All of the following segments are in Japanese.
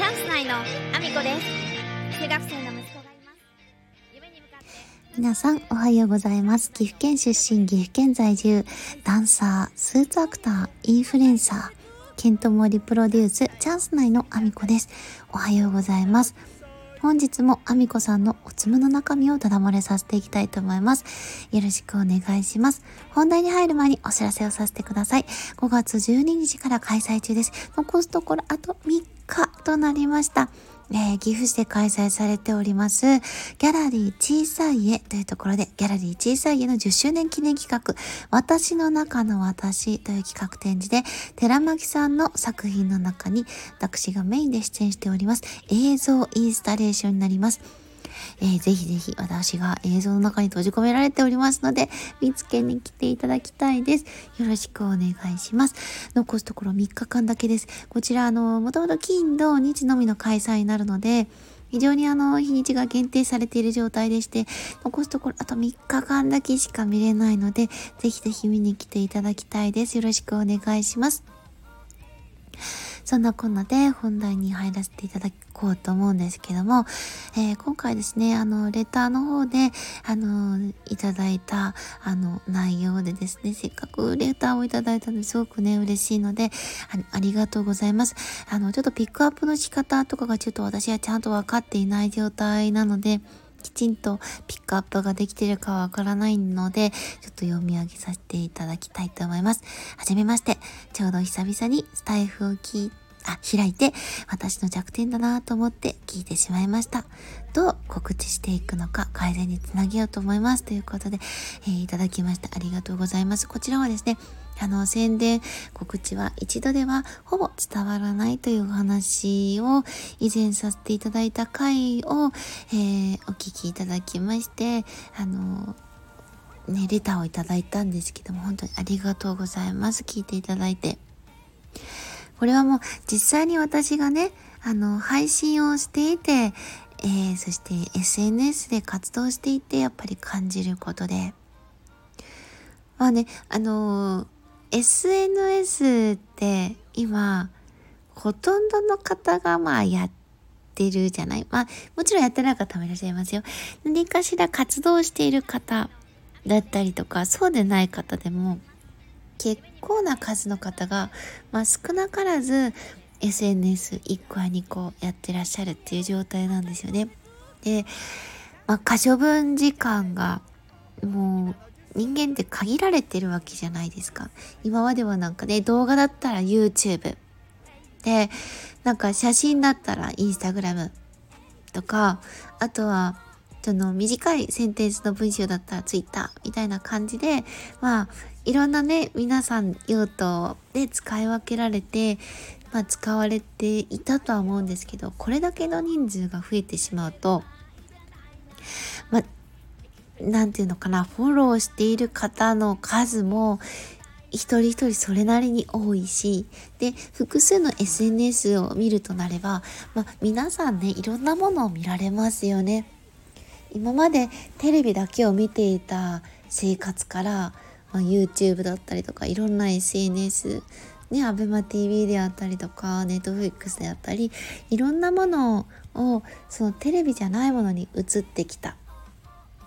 チャンス内のアミコです中学生の息子がいます夢に向かって皆さんおはようございます。岐阜県出身、岐阜県在住、ダンサー、スーツアクター、インフルエンサー、ケントモリプロデュース、チャンス内のアミコです。おはようございます。本日もアミコさんのおつむの中身をダダ漏れさせていきたいと思います。よろしくお願いします。本題に入る前にお知らせをさせてください。5月12日から開催中です。残すところあと3日となりました。えー岐阜市で開催されております、ギャラリー小さい家というところで、ギャラリー小さい家の10周年記念企画、私の中の私という企画展示で、寺巻さんの作品の中に、私がメインで出演しております、映像インスタレーションになります。えーぜひぜひ私が映像の中に閉じ込められておりますので、見つけに来ていただきたいです。よろしくお願いします。残すところ3日間だけです。こちら、あの、もともと金土日のみの開催になるので、非常にあの、日にちが限定されている状態でして、残すところあと3日間だけしか見れないので、ぜひぜひ見に来ていただきたいです。よろしくお願いします。そんなこんなで本題に入らせていただこうと思うんですけども、えー今回ですね、あの、レターの方で、あの、いただいた、あの、内容でですね、せっかくレターをいただいたのですごくね、嬉しいので、あありがとうございます。あの、ちょっとピックアップの仕方とかがちょっと私はちゃんと分かっていない状態なので、きちんとピックアップができているかわからないので、ちょっと読み上げさせていただきたいと思います。はじめまして、ちょうど久々にスタイフを聞いあ、開いて、私の弱点だなと思って聞いてしまいました。どう告知していくのか改善につなげようと思います。ということで、えーいただきました。ありがとうございます。こちらはですね、あの、宣伝、告知は一度ではほぼ伝わらないというお話を以前させていただいた回を、えーお聞きいただきまして、あの、ね、レターをいただいたんですけども、本当にありがとうございます。聞いていただいて。これはもう実際に私がね、あの、配信をしていて、えーそして SNS で活動していて、やっぱり感じることで。まあね、あのー SNS って今、ほとんどの方がまあやってるじゃない？まあ、もちろんやってない方もいらっしゃいますよ。何かしら活動している方だったりとか、そうでない方でも、結構な数の方が、まあ、少なからず SNS1 個や2個やってらっしゃるっていう状態なんですよね。で、まあ、可処分時間がもう人間って限られてるわけじゃないですか。今まではなんかね、動画だったら YouTube。で、なんか写真だったら Instagram とか、あとは、その短いセンテンスの文章だったら Twitter みたいな感じで、まあ、いろんなね、皆さん用途で使い分けられて、まあ、使われていたとは思うんですけど、これだけの人数が増えてしまうと、まあ、なんていうのかな、フォローしている方の数も、一人一人それなりに多いし、で、複数の SNS を見るとなれば、まあ、皆さんね、いろんなものを見られますよね。今までテレビだけを見ていた生活から、まあ、YouTube だったりとかいろんな SNS ね ABEMATV であったりとか Netflix であったりいろんなものをそのテレビじゃないものに移ってきた。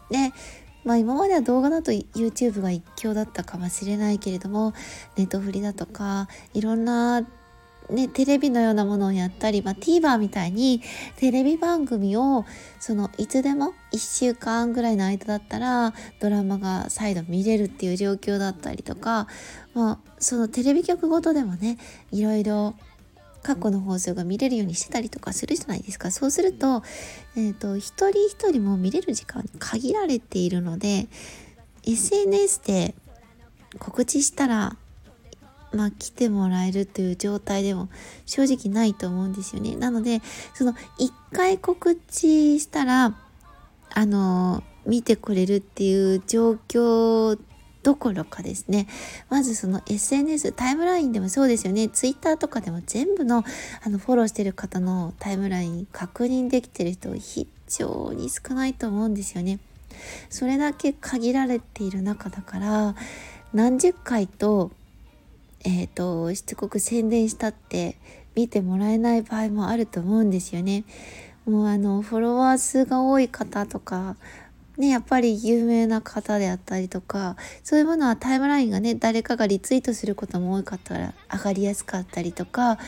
でまあ今までは動画だと YouTube が一強だったかもしれないけれどもネットフリだとかいろんなね、テレビのようなものをやったり、まあ、TVer みたいにテレビ番組をそのいつでも1週間ぐらいの間だったらドラマが再度見れるっていう状況だったりとか、まあ、そのテレビ局ごとでもねいろいろ過去の放送が見れるようにしてたりとかするじゃないですか。そうすると,、えー、と一人一人も見れる時間に限られているので SNS で告知したらまあ、来てもらえるという状態でも正直ないと思うんですよね。なので、その一回告知したら、あの、見てくれるっていう状況どころかですね、まずその SNS、タイムラインでもそうですよね、Twitter とかでも全部のあのフォローしてる方のタイムライン確認できてる人非常に少ないと思うんですよね。それだけ限られている中だから、何十回とえー、としつこく宣伝したって見てもらえない場合もあると思うんですよね。もうあのフォロワー数が多い方とかね、やっぱり有名な方であったりとかそういうものはタイムラインがね誰かがリツイートすることも多かったら上がりやすかったりとか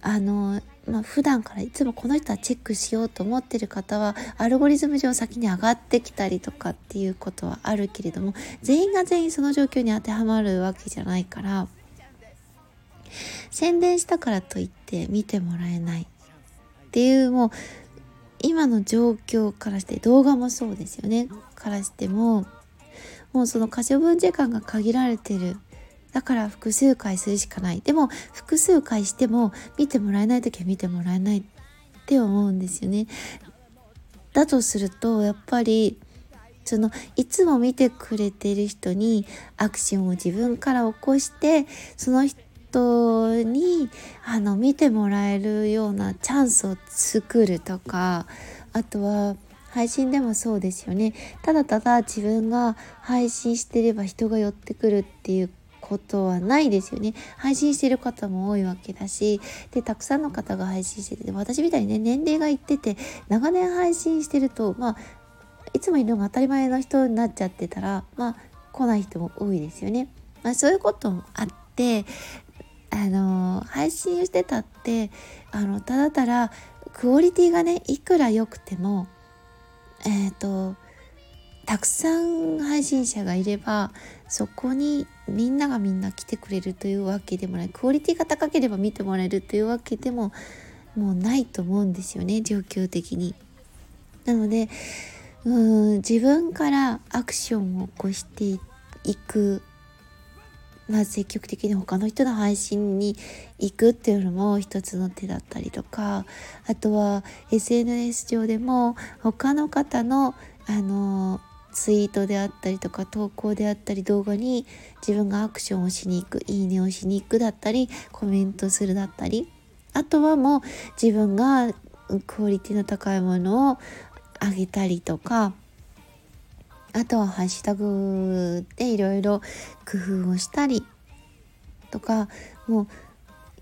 あの、まあ、普段からいつもこの人はチェックしようと思ってる方はアルゴリズム上先に上がってきたりとかっていうことはあるけれども全員が全員その状況に当てはまるわけじゃないから宣伝したからといって見てもらえないっていうもう今の状況からして動画もそうですよね。からしてももうその可処分時間が限られてる。だから複数回するしかない。でも複数回しても見てもらえない時は見てもらえないって思うんですよね。だとするとやっぱりそのいつも見てくれてる人にアクションを自分から起こしてその人人にあの見てもらえるようなチャンスを作るとかあとは配信でもそうですよねただただ自分が配信してれば人が寄ってくるっていうことはないですよね配信してる方も多いわけだしでたくさんの方が配信してて私みたいにね年齢がいってて長年配信してるとまあいつもいるのが当たり前の人になっちゃってたらまあ来ない人も多いですよね。まあ、そういうこともあってあの配信してたってあのただただクオリティがねいくら良くてもえっ、ー、とたくさん配信者がいればそこにみんながみんな来てくれるというわけでもないクオリティが高ければ見てもらえるというわけでももうないと思うんですよね状況的に。なのでうん自分からアクションを起こしていくまあ、積極的に他の人の配信に行くっていうのも一つの手だったりとかあとは SNS 上でも他の方のあのツイートであったりとか投稿であったり動画に自分がアクションをしに行くいいねをしに行くだったりコメントするだったりあとはもう自分がクオリティの高いものをあげたりとかあとはハッシュタグでいろいろ工夫をしたりとかもう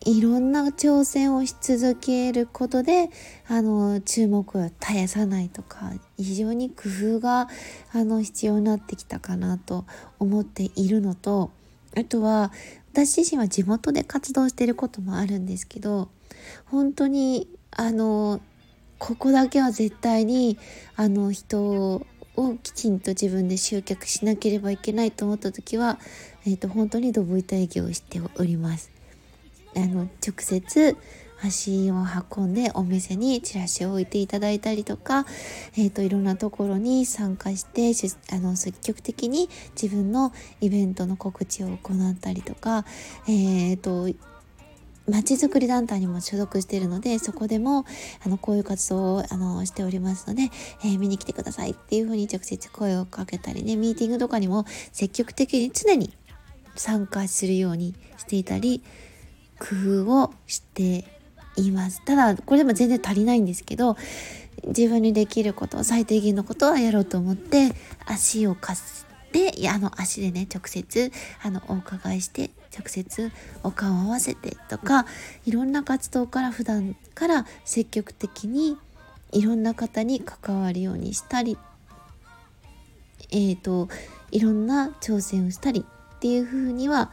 いろんな挑戦をし続けることであの注目を絶やさないとか非常に工夫があの必要になってきたかなと思っているのとあとは私自身は地元で活動してることもあるんですけど本当にあのここだけは絶対にあの人をきちんと自分で集客しなければいけないと思った時は、えーと、本当にドブ板営業をしております。あの直接足を運んでお店にチラシを置いていただいたりとか、えーと、いろんなところに参加してあの積極的に自分のイベントの告知を行ったりとか、えーとまちづくり団体にも所属しているので、そこでも、あの、こういう活動を、あの、しておりますので、えー、見に来てくださいっていうふうに直接声をかけたりね、ミーティングとかにも積極的に常に参加するようにしていたり、工夫をしています。ただ、これでも全然足りないんですけど、自分にできること、最低限のことはやろうと思って、足を貸すであの足でね直接あのお伺いして直接お顔を合わせてとかいろんな活動から普段から積極的にいろんな方に関わるようにしたりえーと、いろんな挑戦をしたりっていう風には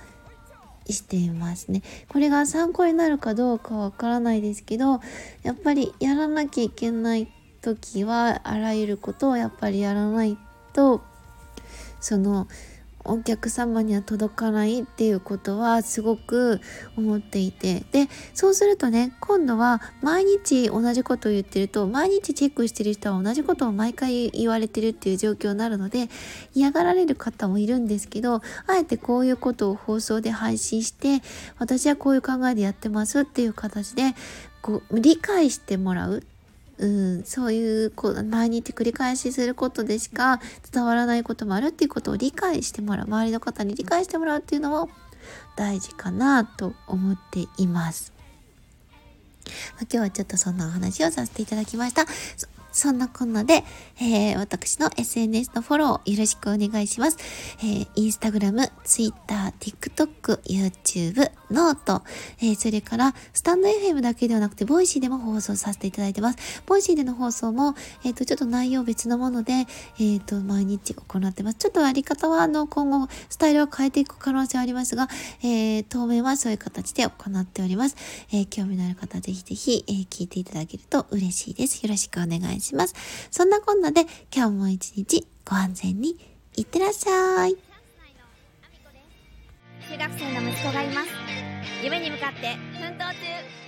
していますね。これが参考になるかどうかわからないですけどやっぱりやらなきゃいけない時はあらゆることをやっぱりやらないとそのお客様には届かないっていうことはすごく思っていて。でそうするとね今度は毎日同じことを言ってると毎日チェックしてる人は同じことを毎回言われてるっていう状況になるので嫌がられる方もいるんですけどあえてこういうことを放送で配信して私はこういう考えでやってますっていう形でこう理解してもらう。うん、そういうこう毎日繰り返しすることでしか伝わらないこともあるっていうことを理解してもらう周りの方に理解してもらうっていうのも大事かなと思っています。今日はちょっとそんなお話をさせていただきました。そんなこんなで、えー、私の SNS のフォローよろしくお願いします。えー、インスタグラム、ツイッター、TikTok、YouTube、 note、えー、それから、 stand FM だけではなくて、 Voicy でも放送させていただいてます。 Voicy での放送も、えっ、ー、と、ちょっと内容別のもので、えっ、ー、と、毎日行ってます。ちょっとやり方は、あの、今後、スタイルを変えていく可能性はありますが、えー、当面はそういう形で行っております。え、興味のある方、ぜひぜひ、え、聞いていただけると嬉しいです。よろしくお願いします。そんなこんなで、今日も一日ご安全にいってらっしゃい。中学生の息子がいます。夢に向かって奮闘中